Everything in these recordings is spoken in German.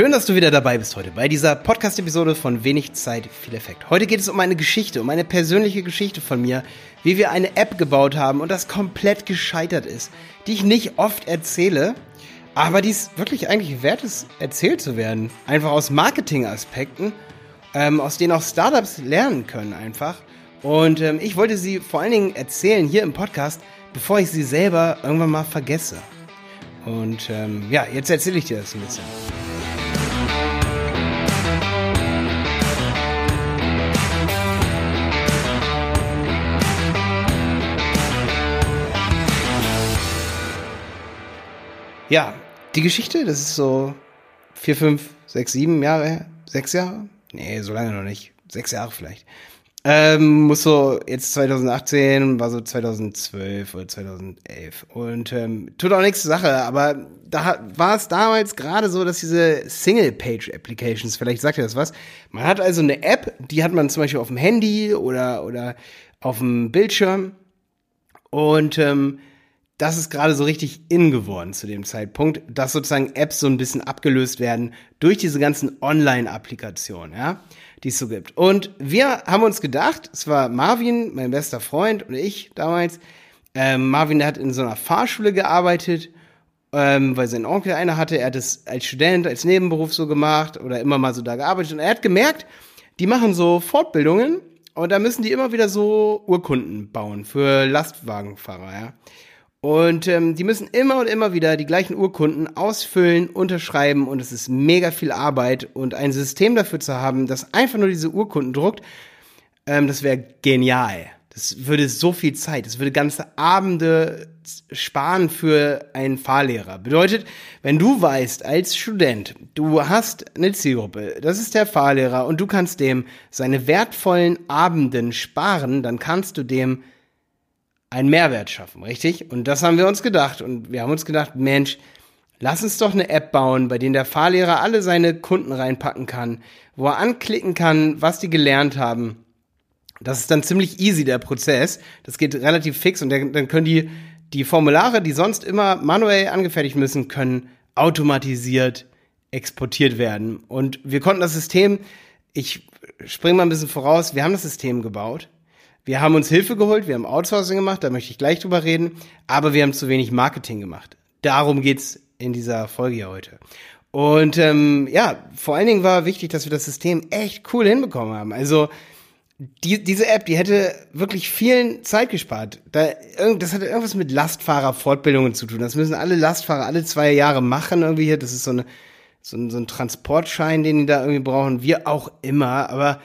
Schön, dass du wieder dabei bist heute bei dieser Podcast-Episode von Wenig Zeit, viel Effekt. Heute geht es um eine Geschichte, um eine persönliche Geschichte von mir, wie wir eine App gebaut haben und das komplett gescheitert ist, die ich nicht oft erzähle, aber die es wirklich eigentlich wert ist, erzählt zu werden. Einfach aus Marketing-Aspekten, ähm, aus denen auch Startups lernen können einfach. Und ähm, ich wollte sie vor allen Dingen erzählen hier im Podcast, bevor ich sie selber irgendwann mal vergesse. Und ähm, ja, jetzt erzähle ich dir das ein bisschen. Ja, die Geschichte, das ist so vier, fünf, sechs, sieben Jahre her. Sechs Jahre? Nee, so lange noch nicht. Sechs Jahre vielleicht. Ähm, muss so jetzt 2018, war so 2012 oder 2011. Und ähm, tut auch nichts Sache, aber da war es damals gerade so, dass diese Single-Page-Applications, vielleicht sagt ihr das was, man hat also eine App, die hat man zum Beispiel auf dem Handy oder, oder auf dem Bildschirm und ähm, das ist gerade so richtig in geworden zu dem Zeitpunkt, dass sozusagen Apps so ein bisschen abgelöst werden durch diese ganzen Online-Applikationen, ja, die es so gibt. Und wir haben uns gedacht, es war Marvin, mein bester Freund und ich damals, ähm, Marvin, der hat in so einer Fahrschule gearbeitet, ähm, weil sein Onkel eine hatte, er hat es als Student, als Nebenberuf so gemacht oder immer mal so da gearbeitet und er hat gemerkt, die machen so Fortbildungen und da müssen die immer wieder so Urkunden bauen für Lastwagenfahrer, ja. Und ähm, die müssen immer und immer wieder die gleichen Urkunden ausfüllen, unterschreiben und es ist mega viel Arbeit und ein System dafür zu haben, das einfach nur diese Urkunden druckt, ähm, das wäre genial. Das würde so viel Zeit, das würde ganze Abende sparen für einen Fahrlehrer. Bedeutet, wenn du weißt als Student, du hast eine Zielgruppe, das ist der Fahrlehrer und du kannst dem seine wertvollen Abenden sparen, dann kannst du dem einen Mehrwert schaffen, richtig? Und das haben wir uns gedacht. Und wir haben uns gedacht, Mensch, lass uns doch eine App bauen, bei der der Fahrlehrer alle seine Kunden reinpacken kann, wo er anklicken kann, was die gelernt haben. Das ist dann ziemlich easy, der Prozess. Das geht relativ fix und dann können die, die Formulare, die sonst immer manuell angefertigt müssen, können automatisiert exportiert werden. Und wir konnten das System, ich springe mal ein bisschen voraus, wir haben das System gebaut wir haben uns Hilfe geholt, wir haben Outsourcing gemacht, da möchte ich gleich drüber reden, aber wir haben zu wenig Marketing gemacht. Darum geht's in dieser Folge hier heute. Und ähm, ja, vor allen Dingen war wichtig, dass wir das System echt cool hinbekommen haben. Also die, diese App, die hätte wirklich vielen Zeit gespart. Da, das hatte irgendwas mit Lastfahrerfortbildungen zu tun. Das müssen alle Lastfahrer alle zwei Jahre machen irgendwie hier. Das ist so, eine, so, ein, so ein Transportschein, den die da irgendwie brauchen. Wir auch immer. Aber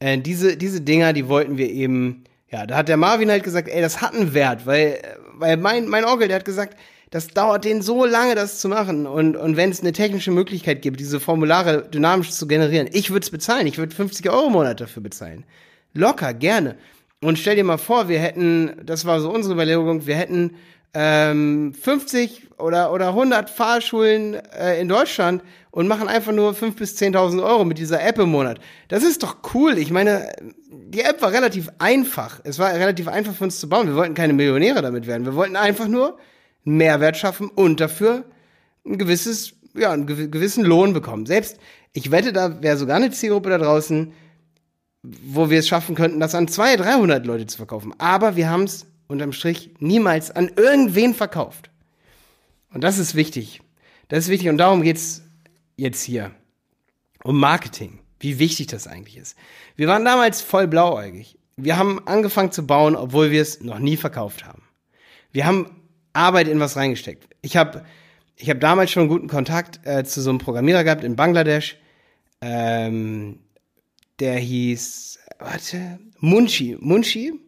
äh, diese, diese Dinger, die wollten wir eben, ja, da hat der Marvin halt gesagt, ey, das hat einen Wert, weil, weil mein, mein Onkel, der hat gesagt, das dauert denen so lange, das zu machen. Und, und wenn es eine technische Möglichkeit gibt, diese Formulare dynamisch zu generieren, ich würde es bezahlen. Ich würde 50 Euro im Monat dafür bezahlen. Locker, gerne. Und stell dir mal vor, wir hätten, das war so unsere Überlegung, wir hätten ähm, 50 oder, oder 100 Fahrschulen äh, in Deutschland und machen einfach nur 5.000 bis 10.000 Euro mit dieser App im Monat. Das ist doch cool. Ich meine, die App war relativ einfach. Es war relativ einfach für uns zu bauen. Wir wollten keine Millionäre damit werden. Wir wollten einfach nur einen Mehrwert schaffen und dafür ein gewisses, ja, einen gewissen Lohn bekommen. Selbst, ich wette, da wäre sogar eine Zielgruppe da draußen, wo wir es schaffen könnten, das an 200, 300 Leute zu verkaufen. Aber wir haben es unterm Strich niemals an irgendwen verkauft. Und das ist wichtig. Das ist wichtig und darum geht's jetzt hier um Marketing, wie wichtig das eigentlich ist. Wir waren damals voll blauäugig. Wir haben angefangen zu bauen, obwohl wir es noch nie verkauft haben. Wir haben Arbeit in was reingesteckt. Ich habe ich hab damals schon guten Kontakt äh, zu so einem Programmierer gehabt in Bangladesch. Ähm, der hieß, warte, Munshi. Munshi?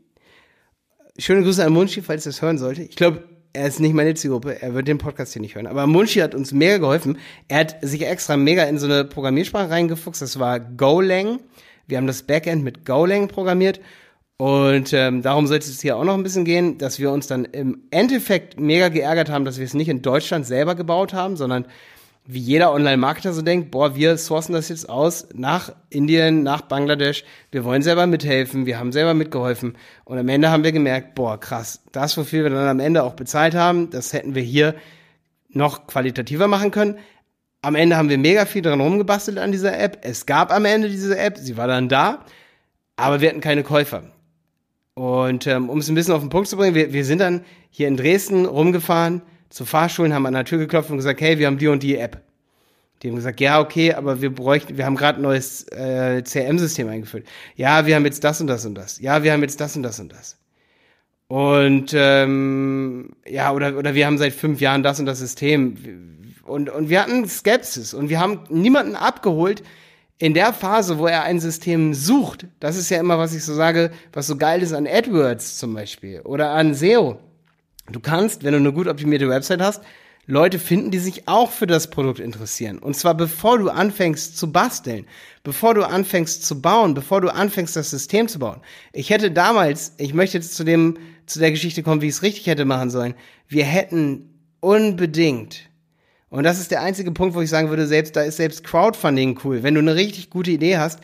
Schöne Grüße an Munshi, falls er es hören sollte. Ich glaube, er ist nicht meine Zielgruppe, er wird den Podcast hier nicht hören. Aber Munchi hat uns mega geholfen. Er hat sich extra mega in so eine Programmiersprache reingefuchst. Das war Golang. Wir haben das Backend mit Golang programmiert. Und ähm, darum sollte es hier auch noch ein bisschen gehen, dass wir uns dann im Endeffekt mega geärgert haben, dass wir es nicht in Deutschland selber gebaut haben, sondern wie jeder Online-Marketer so denkt, boah, wir sourcen das jetzt aus nach Indien, nach Bangladesch, wir wollen selber mithelfen, wir haben selber mitgeholfen und am Ende haben wir gemerkt, boah, krass, das, wofür wir dann am Ende auch bezahlt haben, das hätten wir hier noch qualitativer machen können, Am Ende haben wir mega viel dran rumgebastelt an dieser App. Es gab am Ende diese App, sie war dann da, aber wir hatten keine Käufer. Und ähm, um es ein bisschen auf den Punkt zu bringen, wir, wir sind dann hier in Dresden rumgefahren zu Fahrschulen, haben an der Tür geklopft und gesagt, hey, wir haben die und die App. Die haben gesagt, ja, okay, aber wir bräuchten, wir haben gerade ein neues äh, CRM-System eingeführt. Ja, wir haben jetzt das und das und das. Ja, wir haben jetzt das und das und das. Und ähm, ja, oder, oder wir haben seit fünf Jahren das und das System. Und, und wir hatten Skepsis und wir haben niemanden abgeholt, in der Phase, wo er ein System sucht, das ist ja immer, was ich so sage, was so geil ist an AdWords zum Beispiel oder an SEO. Du kannst, wenn du eine gut optimierte Website hast, Leute finden, die sich auch für das Produkt interessieren. Und zwar bevor du anfängst zu basteln, bevor du anfängst zu bauen, bevor du anfängst, das System zu bauen. Ich hätte damals, ich möchte jetzt zu dem, zu der Geschichte kommen, wie ich es richtig hätte machen sollen. Wir hätten unbedingt und das ist der einzige Punkt, wo ich sagen würde, selbst da ist selbst Crowdfunding cool. Wenn du eine richtig gute Idee hast,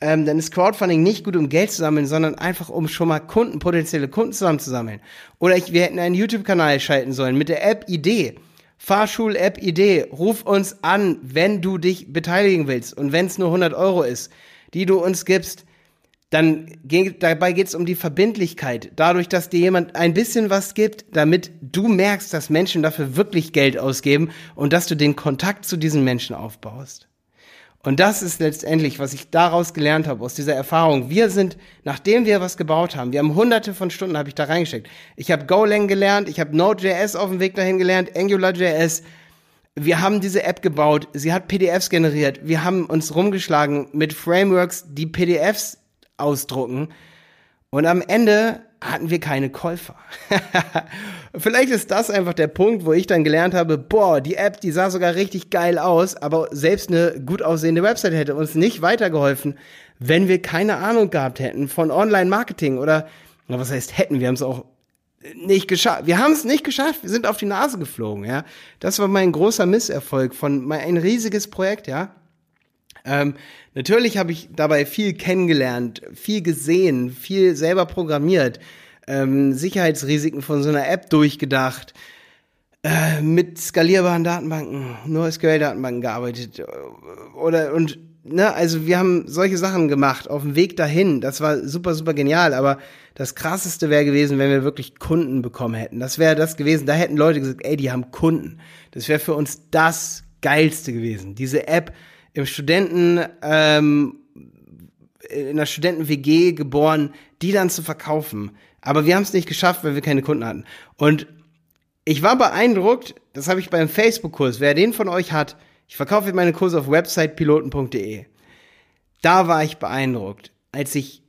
ähm, dann ist Crowdfunding nicht gut, um Geld zu sammeln, sondern einfach, um schon mal Kunden, potenzielle Kunden zusammenzusammeln. Oder ich, wir hätten einen YouTube-Kanal schalten sollen mit der App Idee. Fahrschul-App Idee. Ruf uns an, wenn du dich beteiligen willst. Und wenn es nur 100 Euro ist, die du uns gibst, dann geht, dabei geht es um die Verbindlichkeit. Dadurch, dass dir jemand ein bisschen was gibt, damit du merkst, dass Menschen dafür wirklich Geld ausgeben und dass du den Kontakt zu diesen Menschen aufbaust. Und das ist letztendlich, was ich daraus gelernt habe, aus dieser Erfahrung. Wir sind, nachdem wir was gebaut haben, wir haben hunderte von Stunden, habe ich da reingesteckt. Ich habe Golang gelernt, ich habe Node.js auf dem Weg dahin gelernt, AngularJS. Wir haben diese App gebaut, sie hat PDFs generiert, wir haben uns rumgeschlagen mit Frameworks, die PDFs ausdrucken. Und am Ende hatten wir keine Käufer. Vielleicht ist das einfach der Punkt, wo ich dann gelernt habe, boah, die App, die sah sogar richtig geil aus, aber selbst eine gut aussehende Website hätte uns nicht weitergeholfen, wenn wir keine Ahnung gehabt hätten von Online-Marketing oder, was heißt hätten, wir haben es auch nicht geschafft. Wir haben es nicht geschafft, wir sind auf die Nase geflogen, ja. Das war mein großer Misserfolg von mein, ein riesiges Projekt, ja. Ähm, natürlich habe ich dabei viel kennengelernt, viel gesehen, viel selber programmiert, ähm, Sicherheitsrisiken von so einer App durchgedacht, äh, mit skalierbaren Datenbanken, nur SQL-Datenbanken gearbeitet äh, oder und ne, also wir haben solche Sachen gemacht auf dem Weg dahin. Das war super, super genial. Aber das krasseste wäre gewesen, wenn wir wirklich Kunden bekommen hätten. Das wäre das gewesen. Da hätten Leute gesagt, ey, die haben Kunden. Das wäre für uns das geilste gewesen. Diese App im Studenten, ähm, in einer Studenten-WG geboren, die dann zu verkaufen. Aber wir haben es nicht geschafft, weil wir keine Kunden hatten. Und ich war beeindruckt, das habe ich beim Facebook-Kurs, wer den von euch hat, ich verkaufe meine Kurse auf websitepiloten.de. Da war ich beeindruckt, als ich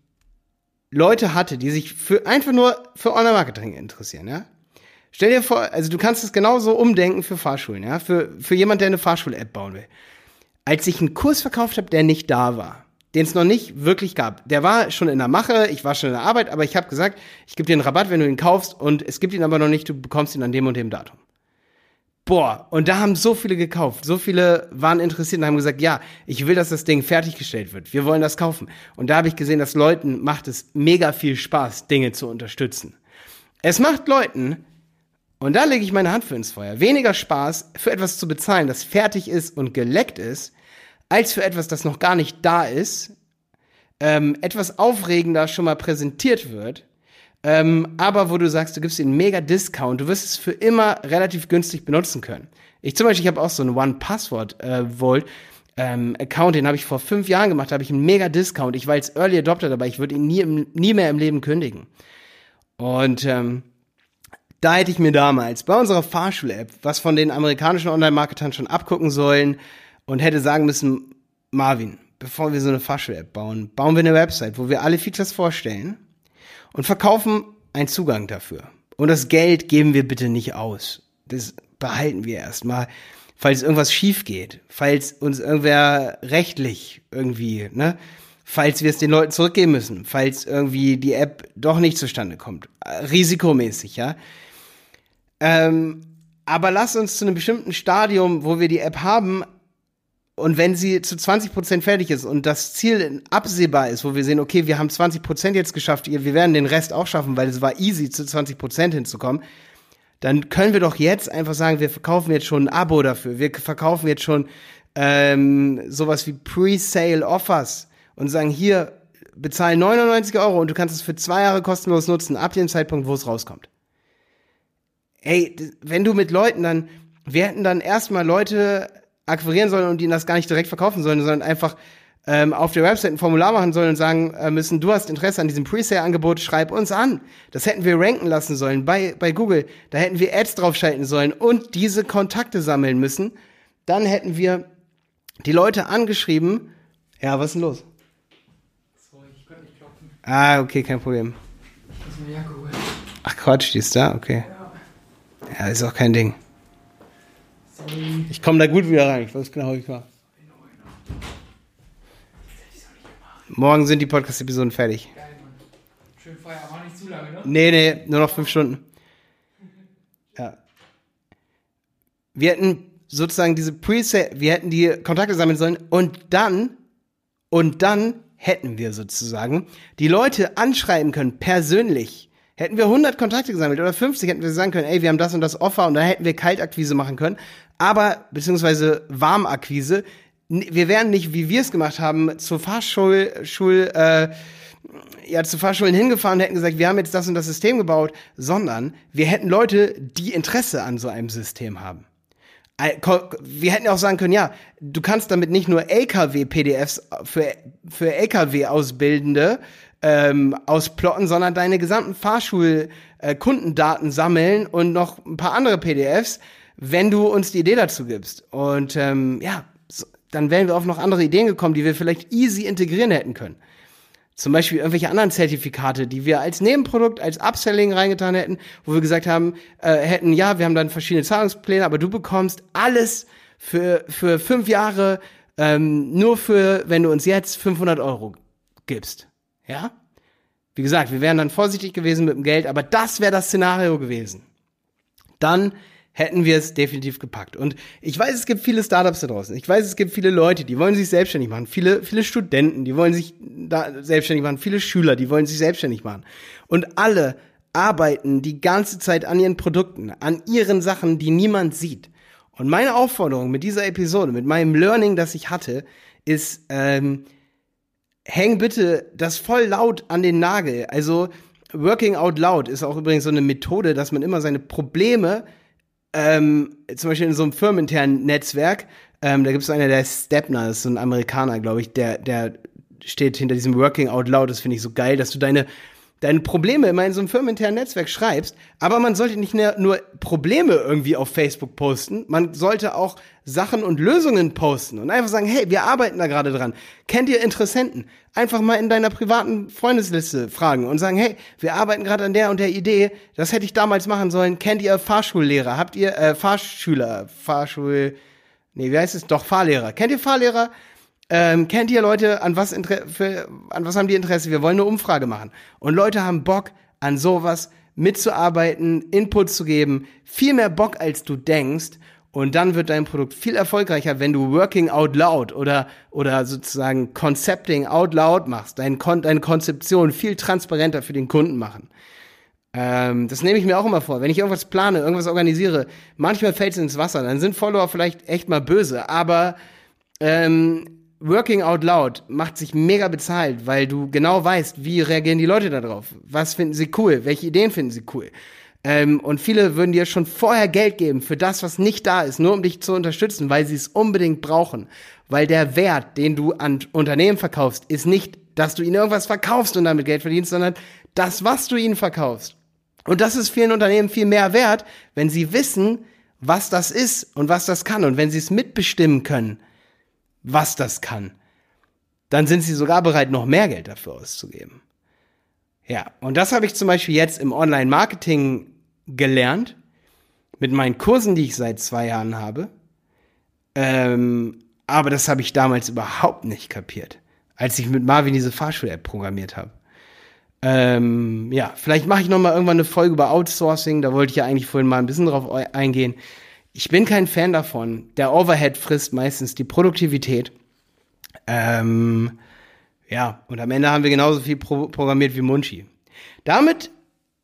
Leute hatte, die sich für einfach nur für Online-Marketing interessieren, ja. Stell dir vor, also du kannst es genauso umdenken für Fahrschulen, ja, für, für jemand, der eine Fahrschul-App bauen will als ich einen Kurs verkauft habe, der nicht da war, den es noch nicht wirklich gab. Der war schon in der Mache, ich war schon in der Arbeit, aber ich habe gesagt, ich gebe dir einen Rabatt, wenn du ihn kaufst und es gibt ihn aber noch nicht, du bekommst ihn an dem und dem Datum. Boah, und da haben so viele gekauft, so viele waren interessiert und haben gesagt, ja, ich will, dass das Ding fertiggestellt wird. Wir wollen das kaufen. Und da habe ich gesehen, dass Leuten macht es mega viel Spaß, Dinge zu unterstützen. Es macht Leuten und da lege ich meine Hand für ins Feuer. Weniger Spaß, für etwas zu bezahlen, das fertig ist und geleckt ist, als für etwas, das noch gar nicht da ist, ähm, etwas aufregender schon mal präsentiert wird, ähm, aber wo du sagst, du gibst ihnen mega Discount, du wirst es für immer relativ günstig benutzen können. Ich zum Beispiel, ich habe auch so einen One-Password-Vault. Äh, ähm, Account, den habe ich vor fünf Jahren gemacht, habe ich einen mega Discount. Ich war jetzt Early Adopter dabei, ich würde ihn nie, nie mehr im Leben kündigen. Und ähm, da hätte ich mir damals bei unserer Fahrschul-App was von den amerikanischen Online-Marketern schon abgucken sollen und hätte sagen müssen, Marvin, bevor wir so eine Fahrschul-App bauen, bauen wir eine Website, wo wir alle Features vorstellen und verkaufen einen Zugang dafür. Und das Geld geben wir bitte nicht aus. Das behalten wir erstmal, falls irgendwas schief geht, falls uns irgendwer rechtlich irgendwie, ne, falls wir es den Leuten zurückgeben müssen, falls irgendwie die App doch nicht zustande kommt. Risikomäßig, ja. Ähm, aber lass uns zu einem bestimmten Stadium, wo wir die App haben, und wenn sie zu 20% fertig ist und das Ziel absehbar ist, wo wir sehen, okay, wir haben 20% jetzt geschafft, wir werden den Rest auch schaffen, weil es war easy, zu 20% hinzukommen, dann können wir doch jetzt einfach sagen, wir verkaufen jetzt schon ein Abo dafür. Wir verkaufen jetzt schon ähm, sowas wie Pre-Sale Offers und sagen, hier, bezahl 99 Euro und du kannst es für zwei Jahre kostenlos nutzen, ab dem Zeitpunkt, wo es rauskommt. Ey, wenn du mit Leuten dann, wir hätten dann erstmal Leute akquirieren sollen und ihnen das gar nicht direkt verkaufen sollen, sondern einfach ähm, auf der Website ein Formular machen sollen und sagen äh, müssen, du hast Interesse an diesem Presale-Angebot, schreib uns an. Das hätten wir ranken lassen sollen bei, bei Google. Da hätten wir Ads draufschalten sollen und diese Kontakte sammeln müssen. Dann hätten wir die Leute angeschrieben. Ja, was ist denn los? Sorry, ich nicht klopfen. Ah, okay, kein Problem. Ich muss meine Jacke holen. Ach Quatsch, die ist da? Okay. Ja, ja ist auch kein Ding. Ich komme da gut wieder rein. Ich weiß genau, wie ich war. Morgen sind die Podcast-Episoden fertig. Geil, Mann. Schön Feierabend, aber nicht zu lange, ne? Nee, nee, nur noch fünf Stunden. Ja. Wir hätten sozusagen diese Preset, wir hätten die Kontakte sammeln sollen und dann, und dann hätten wir sozusagen die Leute anschreiben können, persönlich. Hätten wir 100 Kontakte gesammelt oder 50, hätten wir sagen können, ey, wir haben das und das Offer und da hätten wir Kaltakquise machen können, aber, beziehungsweise Warmakquise, wir wären nicht, wie wir es gemacht haben, zur Fahrschul, Schul, äh, ja, zu Fahrschulen hingefahren und hätten gesagt, wir haben jetzt das und das System gebaut, sondern wir hätten Leute, die Interesse an so einem System haben. Wir hätten auch sagen können, ja, du kannst damit nicht nur LKW-PDFs für, für LKW-Ausbildende ähm, ausplotten, sondern deine gesamten Fahrschul-Kundendaten äh, sammeln und noch ein paar andere PDFs, wenn du uns die Idee dazu gibst. Und ähm, ja, dann wären wir auf noch andere Ideen gekommen, die wir vielleicht easy integrieren hätten können. Zum Beispiel irgendwelche anderen Zertifikate, die wir als Nebenprodukt, als Upselling reingetan hätten, wo wir gesagt haben, äh, hätten, ja, wir haben dann verschiedene Zahlungspläne, aber du bekommst alles für, für fünf Jahre, ähm, nur für, wenn du uns jetzt 500 Euro gibst. Ja? Wie gesagt, wir wären dann vorsichtig gewesen mit dem Geld, aber das wäre das Szenario gewesen. Dann hätten wir es definitiv gepackt. Und ich weiß, es gibt viele Startups da draußen. Ich weiß, es gibt viele Leute, die wollen sich selbstständig machen. Viele, viele Studenten, die wollen sich da selbstständig machen. Viele Schüler, die wollen sich selbstständig machen. Und alle arbeiten die ganze Zeit an ihren Produkten, an ihren Sachen, die niemand sieht. Und meine Aufforderung mit dieser Episode, mit meinem Learning, das ich hatte, ist, ähm, häng bitte das voll laut an den Nagel. Also, Working Out Loud ist auch übrigens so eine Methode, dass man immer seine Probleme ähm, zum Beispiel in so einem firmeninternen Netzwerk, ähm, da gibt es einer, der ist Stepner, das ist so ein Amerikaner, glaube ich, der, der steht hinter diesem Working Out Loud. Das finde ich so geil, dass du deine deine Probleme immer in so einem firmeninternen Netzwerk schreibst, aber man sollte nicht nur Probleme irgendwie auf Facebook posten, man sollte auch Sachen und Lösungen posten und einfach sagen, hey, wir arbeiten da gerade dran. Kennt ihr Interessenten? Einfach mal in deiner privaten Freundesliste fragen und sagen, hey, wir arbeiten gerade an der und der Idee, das hätte ich damals machen sollen. Kennt ihr Fahrschullehrer? Habt ihr äh, Fahrschüler, Fahrschul Nee, wie heißt es? Doch Fahrlehrer. Kennt ihr Fahrlehrer? Ähm, kennt ihr Leute, an was, für, an was haben die Interesse? Wir wollen eine Umfrage machen. Und Leute haben Bock, an sowas mitzuarbeiten, Input zu geben, viel mehr Bock, als du denkst. Und dann wird dein Produkt viel erfolgreicher, wenn du Working Out Loud oder, oder sozusagen Concepting Out Loud machst, dein Kon deine Konzeption viel transparenter für den Kunden machen. Ähm, das nehme ich mir auch immer vor. Wenn ich irgendwas plane, irgendwas organisiere, manchmal fällt es ins Wasser, dann sind Follower vielleicht echt mal böse, aber ähm, Working Out Loud macht sich mega bezahlt, weil du genau weißt, wie reagieren die Leute darauf. Was finden sie cool? Welche Ideen finden sie cool? Ähm, und viele würden dir schon vorher Geld geben für das, was nicht da ist, nur um dich zu unterstützen, weil sie es unbedingt brauchen. Weil der Wert, den du an Unternehmen verkaufst, ist nicht, dass du ihnen irgendwas verkaufst und damit Geld verdienst, sondern das, was du ihnen verkaufst. Und das ist vielen Unternehmen viel mehr wert, wenn sie wissen, was das ist und was das kann und wenn sie es mitbestimmen können was das kann, dann sind sie sogar bereit, noch mehr Geld dafür auszugeben. Ja, und das habe ich zum Beispiel jetzt im Online-Marketing gelernt, mit meinen Kursen, die ich seit zwei Jahren habe. Ähm, aber das habe ich damals überhaupt nicht kapiert, als ich mit Marvin diese Fahrschul-App programmiert habe. Ähm, ja, vielleicht mache ich noch mal irgendwann eine Folge über Outsourcing. Da wollte ich ja eigentlich vorhin mal ein bisschen drauf eingehen. Ich bin kein Fan davon. Der Overhead frisst meistens die Produktivität. Ähm, ja, und am Ende haben wir genauso viel pro programmiert wie Munchi. Damit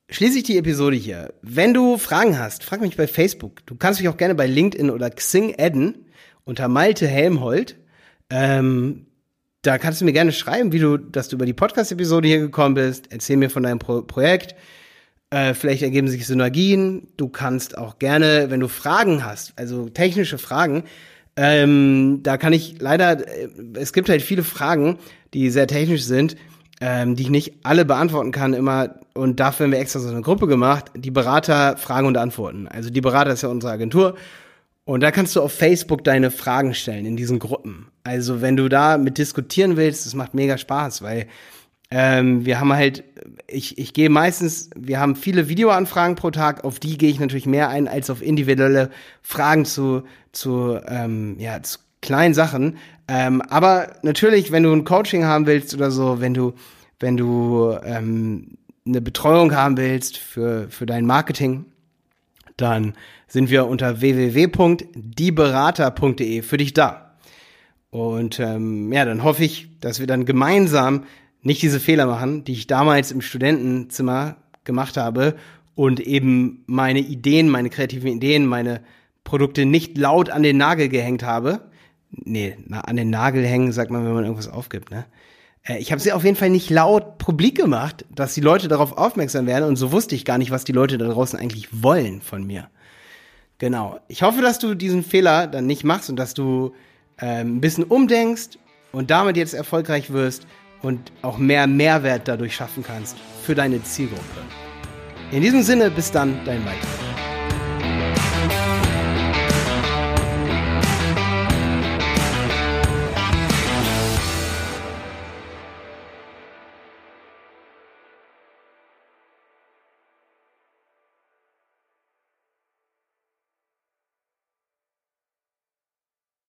schließe ich die Episode hier. Wenn du Fragen hast, frag mich bei Facebook. Du kannst mich auch gerne bei LinkedIn oder Xing adden unter Malte Helmholt. Ähm, da kannst du mir gerne schreiben, wie du, dass du über die Podcast-Episode hier gekommen bist. Erzähl mir von deinem Pro Projekt. Äh, vielleicht ergeben sich Synergien. Du kannst auch gerne, wenn du Fragen hast, also technische Fragen, ähm, da kann ich leider, äh, es gibt halt viele Fragen, die sehr technisch sind, ähm, die ich nicht alle beantworten kann immer. Und dafür haben wir extra so eine Gruppe gemacht, die Berater Fragen und Antworten. Also die Berater ist ja unsere Agentur. Und da kannst du auf Facebook deine Fragen stellen in diesen Gruppen. Also wenn du da mit diskutieren willst, das macht mega Spaß, weil ähm, wir haben halt, ich, ich gehe meistens, wir haben viele Videoanfragen pro Tag, auf die gehe ich natürlich mehr ein als auf individuelle Fragen zu, zu, ähm, ja, zu kleinen Sachen. Ähm, aber natürlich, wenn du ein Coaching haben willst oder so, wenn du, wenn du ähm, eine Betreuung haben willst für, für dein Marketing, dann sind wir unter www.dieberater.de für dich da. Und ähm, ja, dann hoffe ich, dass wir dann gemeinsam nicht diese Fehler machen, die ich damals im Studentenzimmer gemacht habe und eben meine Ideen, meine kreativen Ideen, meine Produkte nicht laut an den Nagel gehängt habe. Nee, an den Nagel hängen sagt man, wenn man irgendwas aufgibt, ne? Äh, ich habe sie auf jeden Fall nicht laut publik gemacht, dass die Leute darauf aufmerksam werden und so wusste ich gar nicht, was die Leute da draußen eigentlich wollen von mir. Genau. Ich hoffe, dass du diesen Fehler dann nicht machst und dass du ähm, ein bisschen umdenkst und damit jetzt erfolgreich wirst und auch mehr Mehrwert dadurch schaffen kannst für deine Zielgruppe. In diesem Sinne, bis dann, dein Malte.